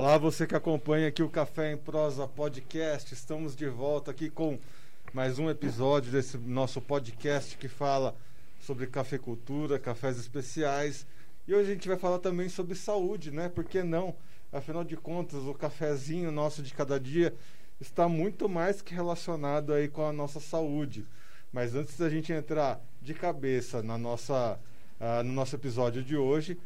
Olá, você que acompanha aqui o Café em Prosa Podcast. Estamos de volta aqui com mais um episódio desse nosso podcast que fala sobre cafeicultura, cafés especiais. E hoje a gente vai falar também sobre saúde, né? Por que não? Afinal de contas, o cafezinho nosso de cada dia está muito mais que relacionado aí com a nossa saúde. Mas antes da gente entrar de cabeça na nossa, uh, no nosso episódio de hoje,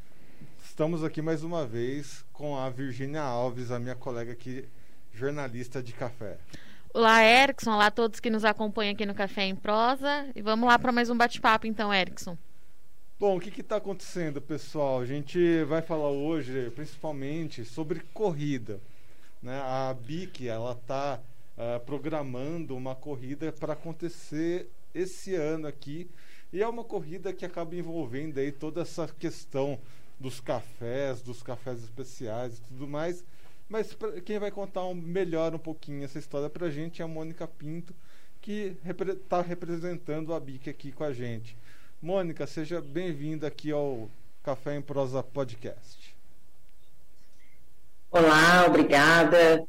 estamos aqui mais uma vez com a Virgínia Alves, a minha colega aqui, jornalista de café. Olá, Erickson. Olá a todos que nos acompanham aqui no Café em Prosa. E vamos lá para mais um bate-papo, então, Erickson. Bom, o que está acontecendo, pessoal? A gente vai falar hoje, principalmente, sobre corrida. Né? A BIC ela está uh, eh, programando uma corrida para acontecer esse ano aqui e é uma corrida que acaba envolvendo aí toda essa questão dos cafés, dos cafés especiais e tudo mais. Mas pra, quem vai contar um, melhor um pouquinho essa história para a gente é a Mônica Pinto, que está repre representando a BIC aqui com a gente. Mônica, seja bem-vinda aqui ao Café em Prosa Podcast. Olá, obrigada.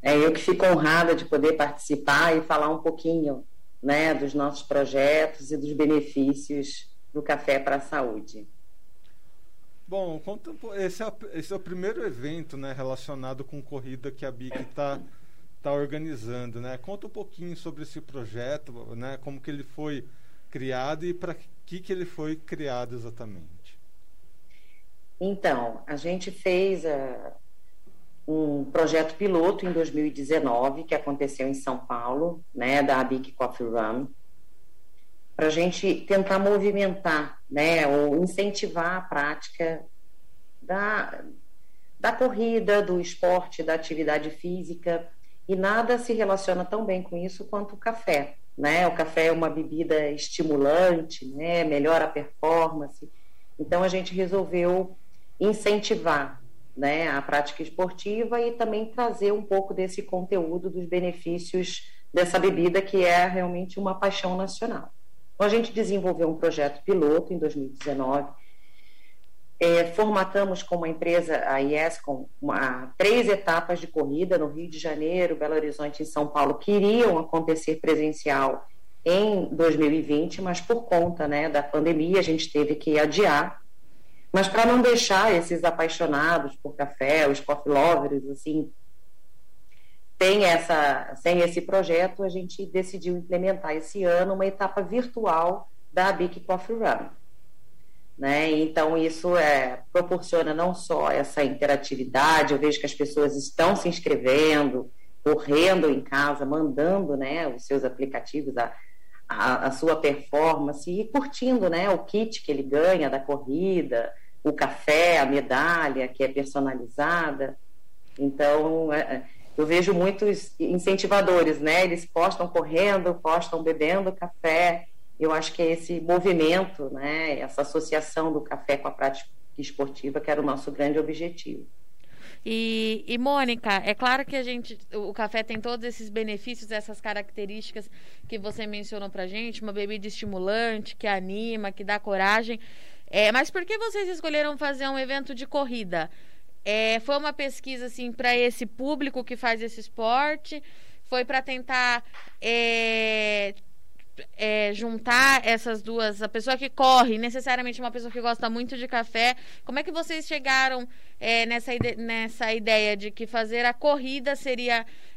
É eu que fico honrada de poder participar e falar um pouquinho né, dos nossos projetos e dos benefícios do café para a saúde. Bom, conta, esse, é, esse é o primeiro evento né, relacionado com corrida que a BIC está tá organizando. Né? Conta um pouquinho sobre esse projeto, né, como que ele foi criado e para que, que ele foi criado exatamente. Então, a gente fez uh, um projeto piloto em 2019 que aconteceu em São Paulo, né, da Big Coffee Run, para a gente tentar movimentar, né, ou incentivar a prática da, da corrida, do esporte, da atividade física, e nada se relaciona tão bem com isso quanto o café, né? O café é uma bebida estimulante, né? Melhora a performance. Então a gente resolveu incentivar né, a prática esportiva e também trazer um pouco desse conteúdo dos benefícios dessa bebida que é realmente uma paixão nacional. Então, a gente desenvolveu um projeto piloto em 2019, é, formatamos com uma empresa, a IESCOM, uma, três etapas de corrida no Rio de Janeiro, Belo Horizonte e São Paulo, que iriam acontecer presencial em 2020, mas por conta né, da pandemia a gente teve que adiar. Mas para não deixar esses apaixonados por café, os coffee lovers, assim, sem, essa, sem esse projeto, a gente decidiu implementar esse ano uma etapa virtual da Big Coffee Run. Né? Então, isso é, proporciona não só essa interatividade, eu vejo que as pessoas estão se inscrevendo, correndo em casa, mandando né, os seus aplicativos, a, a, a, sua performance e curtindo né, o kit que ele ganha da corrida, o café, a medalha que é personalizada. Então, é, é, eu vejo muitos incentivadores, né? Eles postam correndo, postam bebendo café. Eu acho que é esse movimento, né? Essa associação do café com a prática esportiva que era o nosso grande objetivo. E, e, Mônica, é claro que a gente, o café tem todos esses benefícios, essas características que você mencionou pra gente, uma bebida estimulante, que anima, que dá coragem. É, mas por que vocês escolheram fazer um evento de corrida? É, foi uma pesquisa assim para esse público que faz esse esporte? Foi para tentar é, é, juntar essas duas, a pessoa que corre, necessariamente uma pessoa que gosta muito de café. Como é que vocês chegaram é, nessa, ide nessa ideia de que fazer a corrida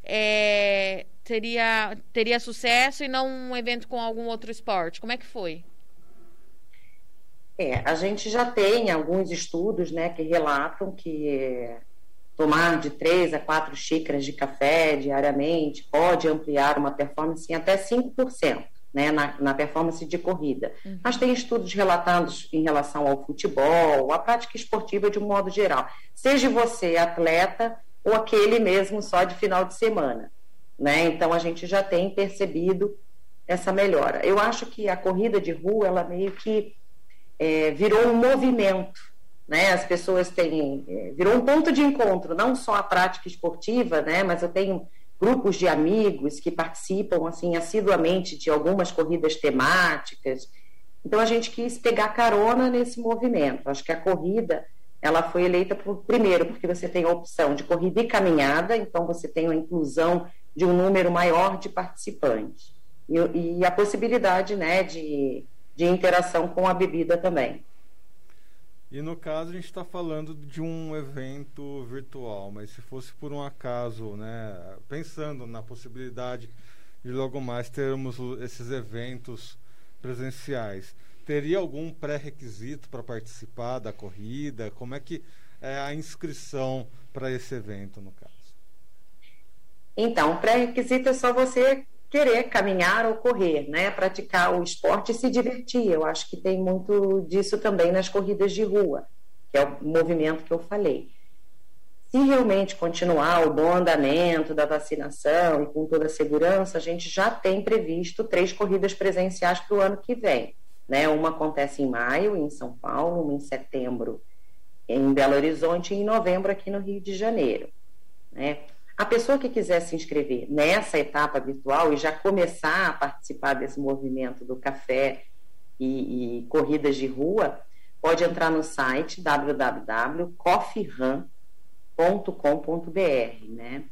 é, seria teria sucesso e não um evento com algum outro esporte? Como é que foi? É, a gente já tem alguns estudos né, que relatam que tomar de três a quatro xícaras de café diariamente pode ampliar uma performance em até 5% né, na, na performance de corrida. Uhum. Mas tem estudos relatados em relação ao futebol, à prática esportiva de um modo geral. Seja você atleta ou aquele mesmo só de final de semana. Né? Então, a gente já tem percebido essa melhora. Eu acho que a corrida de rua, ela meio que é, virou um movimento. Né? As pessoas têm. É, virou um ponto de encontro, não só a prática esportiva, né? mas eu tenho grupos de amigos que participam assim assiduamente de algumas corridas temáticas. Então a gente quis pegar carona nesse movimento. Acho que a corrida ela foi eleita por, primeiro porque você tem a opção de corrida e caminhada, então você tem a inclusão de um número maior de participantes e, e a possibilidade né, de, de interação com a bebida também. E no caso a gente está falando de um evento virtual, mas se fosse por um acaso, né, pensando na possibilidade de logo mais termos esses eventos presenciais, teria algum pré-requisito para participar da corrida? Como é que é a inscrição para esse evento, no caso? Então, pré-requisito é só você querer caminhar ou correr, né? Praticar o esporte e se divertir. Eu acho que tem muito disso também nas corridas de rua, que é o movimento que eu falei. Se realmente continuar o bom andamento da vacinação e com toda a segurança, a gente já tem previsto três corridas presenciais para o ano que vem. Né? Uma acontece em maio, em São Paulo, uma em setembro em Belo Horizonte e em novembro aqui no Rio de Janeiro. Né? A pessoa que quiser se inscrever nessa etapa virtual e já começar a participar desse movimento do café e, e corridas de rua, pode entrar no site www.coffeerun.com.br, né?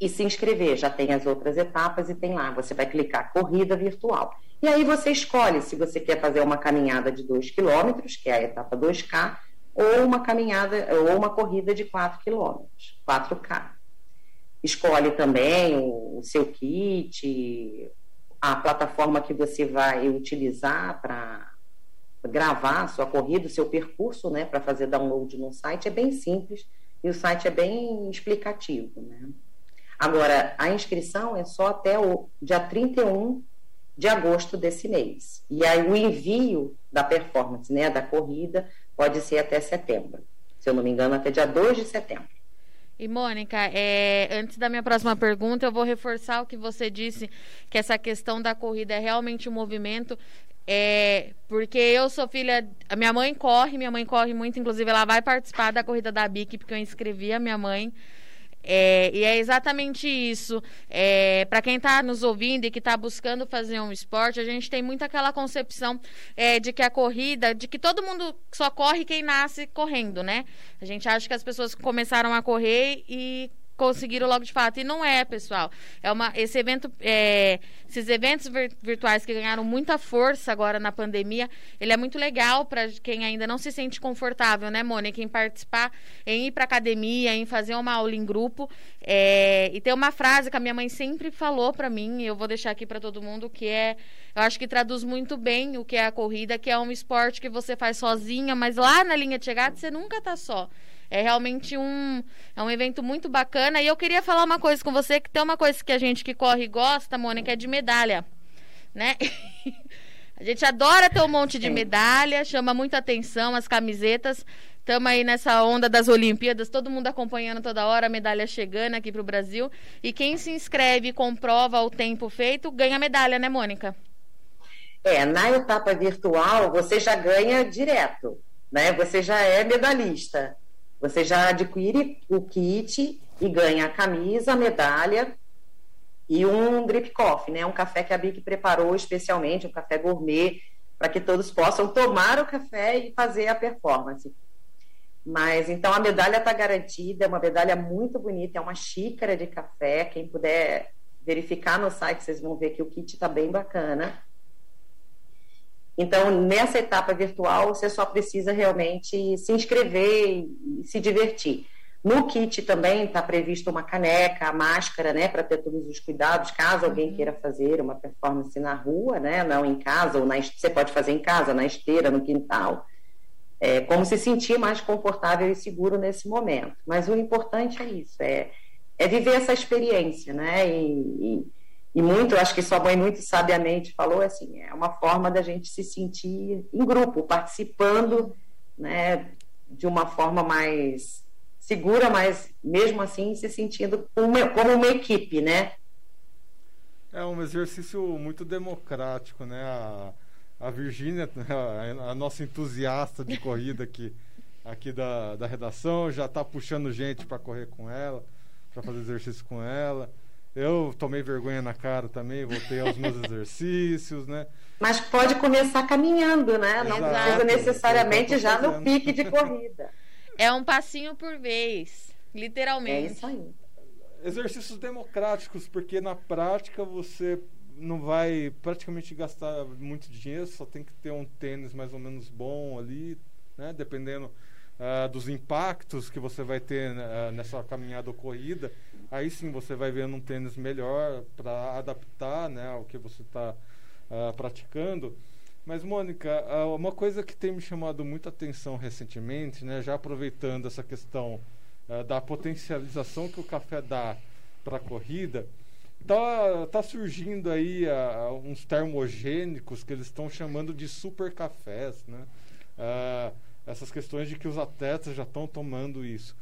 E se inscrever, já tem as outras etapas e tem lá, você vai clicar corrida virtual. E aí você escolhe se você quer fazer uma caminhada de 2 km, que é a etapa 2K, ou uma caminhada ou uma corrida de 4 km, 4K escolhe também o, o seu kit, a plataforma que você vai utilizar para gravar sua corrida, o seu percurso, né, para fazer download no site, é bem simples e o site é bem explicativo, né? Agora, a inscrição é só até o dia 31 de agosto desse mês. E aí o envio da performance, né, da corrida, pode ser até setembro. Se eu não me engano, até dia 2 de setembro. E Mônica, é, antes da minha próxima pergunta, eu vou reforçar o que você disse, que essa questão da corrida é realmente um movimento. É, porque eu sou filha. A minha mãe corre, minha mãe corre muito, inclusive ela vai participar da corrida da BIC, porque eu inscrevi a minha mãe. É, e é exatamente isso. É, Para quem está nos ouvindo e que está buscando fazer um esporte, a gente tem muito aquela concepção é, de que a corrida, de que todo mundo só corre quem nasce correndo, né? A gente acha que as pessoas começaram a correr e conseguiram logo de fato. E não é, pessoal. É uma, esse evento, é, esses eventos vir, virtuais que ganharam muita força agora na pandemia, ele é muito legal para quem ainda não se sente confortável, né, Mônica, em participar, em ir para academia, em fazer uma aula em grupo. É, e tem uma frase que a minha mãe sempre falou para mim, e eu vou deixar aqui para todo mundo, que é, eu acho que traduz muito bem o que é a corrida, que é um esporte que você faz sozinha, mas lá na linha de chegada você nunca está só. É realmente um, é um evento muito bacana. E eu queria falar uma coisa com você, que tem uma coisa que a gente que corre gosta, Mônica, é de medalha. Né? a gente adora ter um monte de medalha, chama muita atenção as camisetas. Estamos aí nessa onda das Olimpíadas, todo mundo acompanhando toda hora, a medalha chegando aqui para o Brasil. E quem se inscreve e comprova o tempo feito, ganha medalha, né, Mônica? É, na etapa virtual, você já ganha direto, né? Você já é medalhista. Você já adquire o kit e ganha a camisa, a medalha e um drip coffee, né? Um café que a Bic preparou especialmente, um café gourmet, para que todos possam tomar o café e fazer a performance. Mas então a medalha está garantida, é uma medalha muito bonita, é uma xícara de café. Quem puder verificar no site, vocês vão ver que o kit está bem bacana. Então, nessa etapa virtual, você só precisa realmente se inscrever e se divertir. No kit também está previsto uma caneca, a máscara, né, para ter todos os cuidados, caso alguém uhum. queira fazer uma performance na rua, né, não em casa, ou na, você pode fazer em casa, na esteira, no quintal. É, como se sentir mais confortável e seguro nesse momento. Mas o importante é isso, é, é viver essa experiência, né, e, e e muito, acho que sua mãe muito sabiamente falou assim, é uma forma da gente se sentir em grupo, participando, né, de uma forma mais segura, mas mesmo assim se sentindo como como uma equipe, né? É um exercício muito democrático, né? A, a Virgínia, a, a nossa entusiasta de corrida aqui, aqui da, da redação, já está puxando gente para correr com ela, para fazer exercício com ela. Eu tomei vergonha na cara também, voltei aos meus exercícios, né? Mas pode começar caminhando, né? Não precisa necessariamente já no pique de corrida. É um passinho por vez, literalmente. É isso aí. Exercícios democráticos, porque na prática você não vai praticamente gastar muito dinheiro, só tem que ter um tênis mais ou menos bom ali, né? Dependendo uh, dos impactos que você vai ter uh, nessa caminhada ou corrida, aí sim você vai vendo um tênis melhor para adaptar, né, ao que você está uh, ah, praticando. Mas, Mônica, uma coisa que tem me chamado muita atenção recentemente, né, já aproveitando essa questão da potencialização que o café dá para a corrida, tá, tá surgindo aí uh, uns termogênicos que eles estão chamando de super cafés, né? Uh, essas questões de que os atletas já estão tomando isso.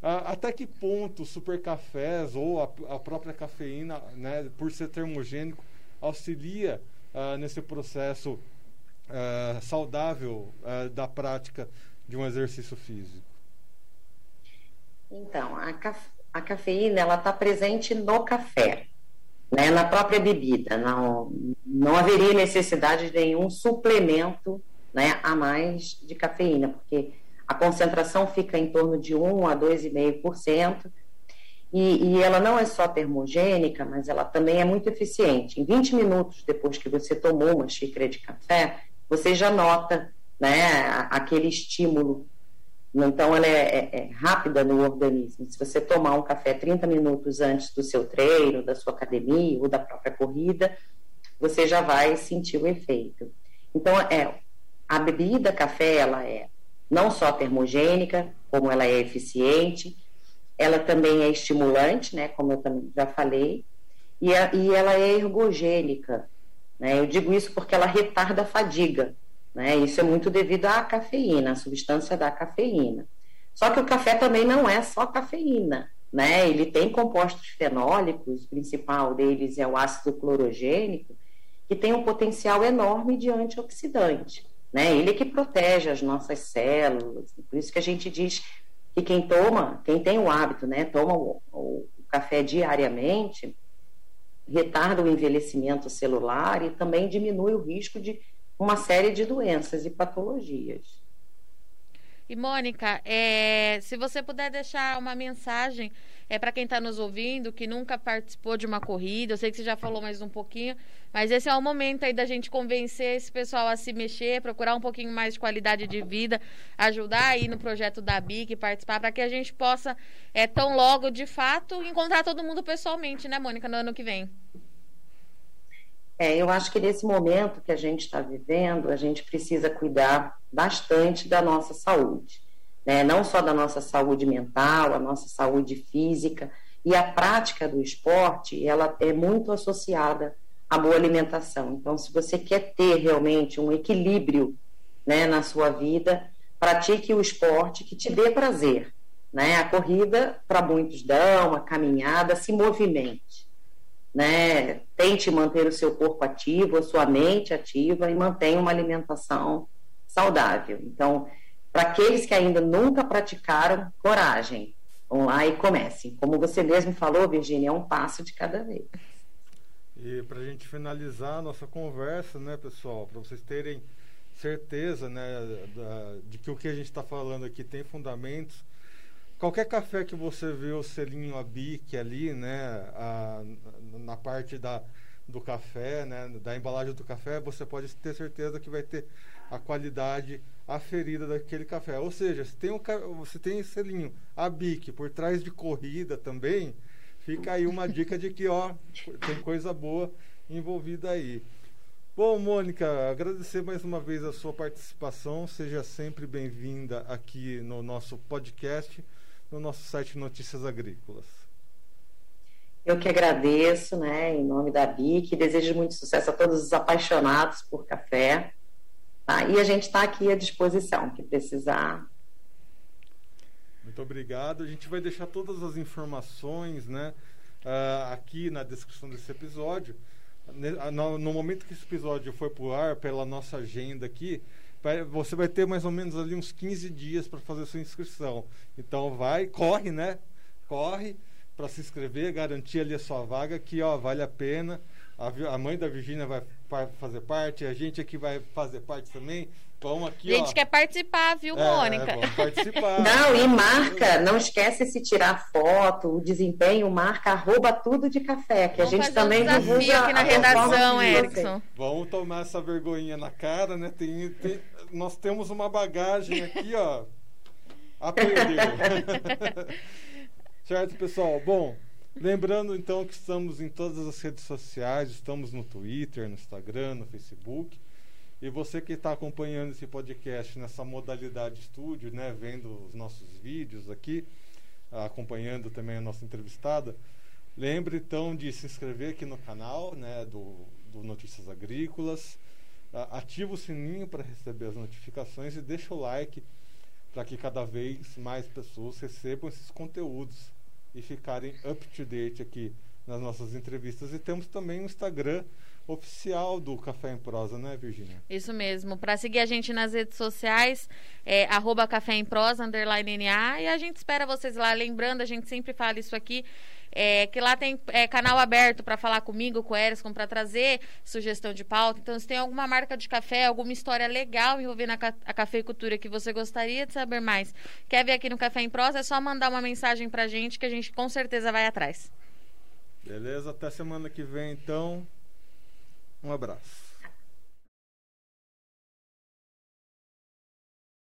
Uh, até que ponto super cafés ou a, a, própria cafeína, né, por ser termogênico, auxilia nesse processo saudável da prática de um exercício físico? Então, a, caf a cafeína ela está presente no café né, na própria bebida. Não, não haveria necessidade de nenhum suplemento né, a mais de cafeína, porque a concentração fica em torno de 1 a 2,5%. E, e ela não é só termogênica, mas ela também é muito eficiente. Em 20 minutos depois que você tomou uma xícara de café, você já nota né, aquele estímulo então, ela é, é, é, rápida no organismo. Se você tomar um café 30 minutos antes do seu treino, da sua academia ou da própria corrida, você já vai sentir o efeito. Então, é, a bebida café, ela é não só termogênica, como ela é eficiente, ela também é estimulante, né, como eu já falei, e, a, e ela é ergogênica. Né? Eu digo isso porque ela retarda a fadiga. Né? Isso é muito devido à cafeína, à substância da cafeína. Só que o café também não é só cafeína. Né? Ele tem compostos fenólicos, o principal deles é o ácido clorogênico, que tem um potencial enorme de antioxidante. Né? Ele é que protege as nossas células. Por isso que a gente diz que quem toma, quem tem o hábito, né, toma o, o café diariamente, retarda o envelhecimento celular e também diminui o risco de uma série de doenças e patologias. E Mônica, é, se você puder deixar uma mensagem é para quem está nos ouvindo que nunca participou de uma corrida, eu sei que você já falou mais um pouquinho, mas esse é o momento aí da gente convencer esse pessoal a se mexer, procurar um pouquinho mais de qualidade de vida, ajudar aí no projeto da BIC, participar, para que a gente possa, é, tão logo de fato, encontrar todo mundo pessoalmente, né, Mônica, no ano que vem. É, eu acho que nesse momento que a gente está vivendo, a gente precisa cuidar bastante da nossa saúde, né? não só da nossa saúde mental, a nossa saúde física, e a prática do esporte, ela é muito associada à boa alimentação. Então, se você quer ter realmente um equilíbrio né, na sua vida, pratique o esporte que te dê prazer. Né? A corrida, para muitos dão, a caminhada, se movimente né? Tente manter o seu corpo ativo, a sua mente ativa e mantenha uma alimentação saudável. Então, para aqueles que ainda nunca praticaram, coragem. Vão lá e comecem. Como você mesmo falou, Virginia, é um passo de cada vez. E para a gente finalizar a nossa conversa, né, pessoal, para vocês terem certeza né, da, de que o que a gente está falando aqui tem fundamentos, qualquer café que você vê o selinho a bique ali, né, a, na parte da, do café, né, da embalagem do café, você pode ter certeza que vai ter a qualidade aferida daquele café. Ou seja, se tem um, você tem selinho a bique por trás de corrida também, fica aí uma dica de que ó, tem coisa boa envolvida aí. Bom, Mônica, agradecer mais uma vez a sua participação. Seja sempre bem-vinda aqui no nosso podcast no nosso site Notícias Agrícolas. Eu que agradeço, né, em nome da BIC, desejo muito sucesso a todos os apaixonados por café. Tá? E a gente está aqui à disposição, que precisar. Muito obrigado. A gente vai deixar todas as informações né, uh, aqui na descrição desse episódio. No, no momento que esse episódio foi para o ar, pela nossa agenda aqui, você vai ter mais ou menos ali uns 15 dias para fazer sua inscrição. Então vai, corre, né? Corre, para se inscrever, garantir ali a sua vaga, que ó, vale a pena. A, a mãe da Virgínia vai, fazer parte, a gente aqui vai fazer parte também. Vamos aqui, a gente ó. quer participar, viu, É, Mônica? vamos participar. Não, e marca, não esquece se tirar foto, o desempenho, marca arroba tudo de café, que Vamos a gente também um desafio divulga aqui na redação. Erickson. Vamos tomar essa vergonhinha na cara, né? Tem, tem- nós temos uma bagagem aqui, ó, a perder. certo, pessoal? Bom, lembrando então que estamos em todas as redes sociais, estamos no Twitter, no Instagram, no Facebook. E você que está acompanhando esse podcast nessa modalidade estúdio, né, vendo os nossos vídeos aqui, acompanhando também a nossa entrevistada, lembre então de se inscrever aqui no canal, né, do, do Notícias Agrícolas, ativa o sininho para receber as notificações e deixa o like para que cada vez mais pessoas recebam esses conteúdos e ficarem up to date aqui nas nossas entrevistas. E temos também o Instagram oficial do Café em Prosa, né, Virginia? Isso mesmo. Para seguir a gente nas redes sociais, é arroba café em prosa, underline NA. E a gente espera vocês lá. Lembrando, a gente sempre fala isso aqui. É, que lá tem é, canal aberto para falar comigo, com o Eriscom, para trazer sugestão de pauta. Então, se tem alguma marca de café, alguma história legal envolvendo a, a cafeicultura que você gostaria de saber mais, quer vir aqui no Café em Prosa, é só mandar uma mensagem para gente que a gente com certeza vai atrás. Beleza? Até semana que vem, então. Um abraço.